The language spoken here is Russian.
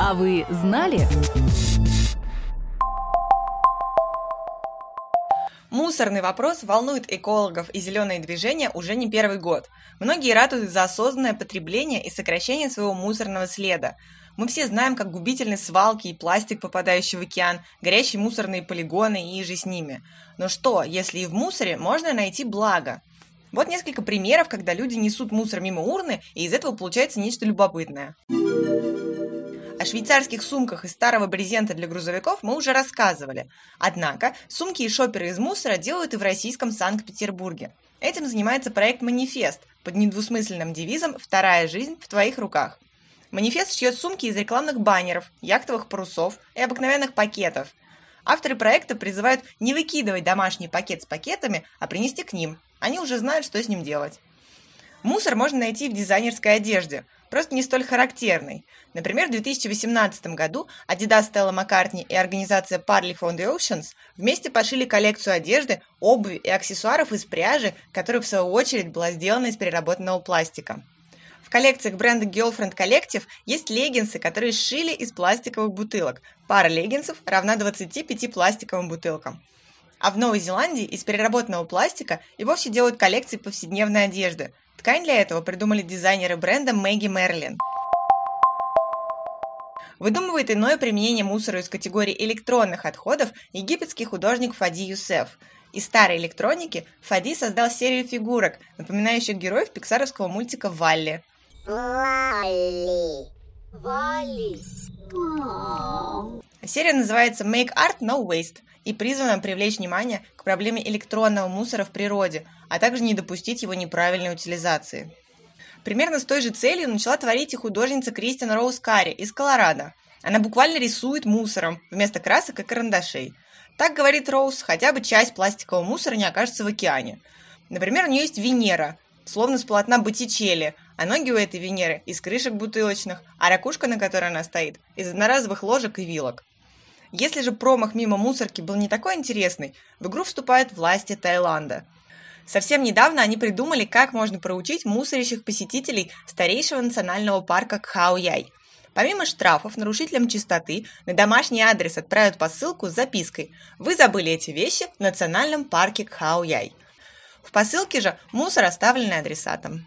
А вы знали? Мусорный вопрос волнует экологов и зеленые движения уже не первый год. Многие ратуют за осознанное потребление и сокращение своего мусорного следа. Мы все знаем, как губительны свалки и пластик, попадающий в океан, горящие мусорные полигоны и же с ними. Но что, если и в мусоре можно найти благо? Вот несколько примеров, когда люди несут мусор мимо урны, и из этого получается нечто любопытное. О швейцарских сумках из старого брезента для грузовиков мы уже рассказывали. Однако сумки и шоперы из мусора делают и в российском Санкт-Петербурге. Этим занимается проект «Манифест» под недвусмысленным девизом «Вторая жизнь в твоих руках». «Манифест» шьет сумки из рекламных баннеров, яхтовых парусов и обыкновенных пакетов. Авторы проекта призывают не выкидывать домашний пакет с пакетами, а принести к ним. Они уже знают, что с ним делать. Мусор можно найти в дизайнерской одежде – просто не столь характерный. Например, в 2018 году Adidas Stella McCartney и организация Parley Oceans вместе пошили коллекцию одежды, обуви и аксессуаров из пряжи, которая в свою очередь была сделана из переработанного пластика. В коллекциях бренда Girlfriend Collective есть леггинсы, которые сшили из пластиковых бутылок. Пара леггинсов равна 25 пластиковым бутылкам. А в Новой Зеландии из переработанного пластика и вовсе делают коллекции повседневной одежды – Ткань для этого придумали дизайнеры бренда Мэгги Мерлин. Выдумывает иное применение мусора из категории электронных отходов египетский художник Фади Юсеф. Из старой электроники Фади создал серию фигурок, напоминающих героев пиксаровского мультика «Валли». Валли. Валли. Серия называется Make Art No Waste и призвана привлечь внимание к проблеме электронного мусора в природе, а также не допустить его неправильной утилизации. Примерно с той же целью начала творить и художница Кристина Роуз Карри из Колорадо. Она буквально рисует мусором вместо красок и карандашей. Так говорит Роуз, хотя бы часть пластикового мусора не окажется в океане. Например, у нее есть Венера, словно с полотна Боттичелли, а ноги у этой Венеры из крышек бутылочных, а ракушка, на которой она стоит, из одноразовых ложек и вилок. Если же промах мимо мусорки был не такой интересный, в игру вступают власти Таиланда. Совсем недавно они придумали, как можно проучить мусорящих посетителей старейшего национального парка Кхаояй. Помимо штрафов нарушителям чистоты на домашний адрес отправят посылку с запиской «Вы забыли эти вещи в национальном парке Кхаояй». В посылке же мусор, оставленный адресатом.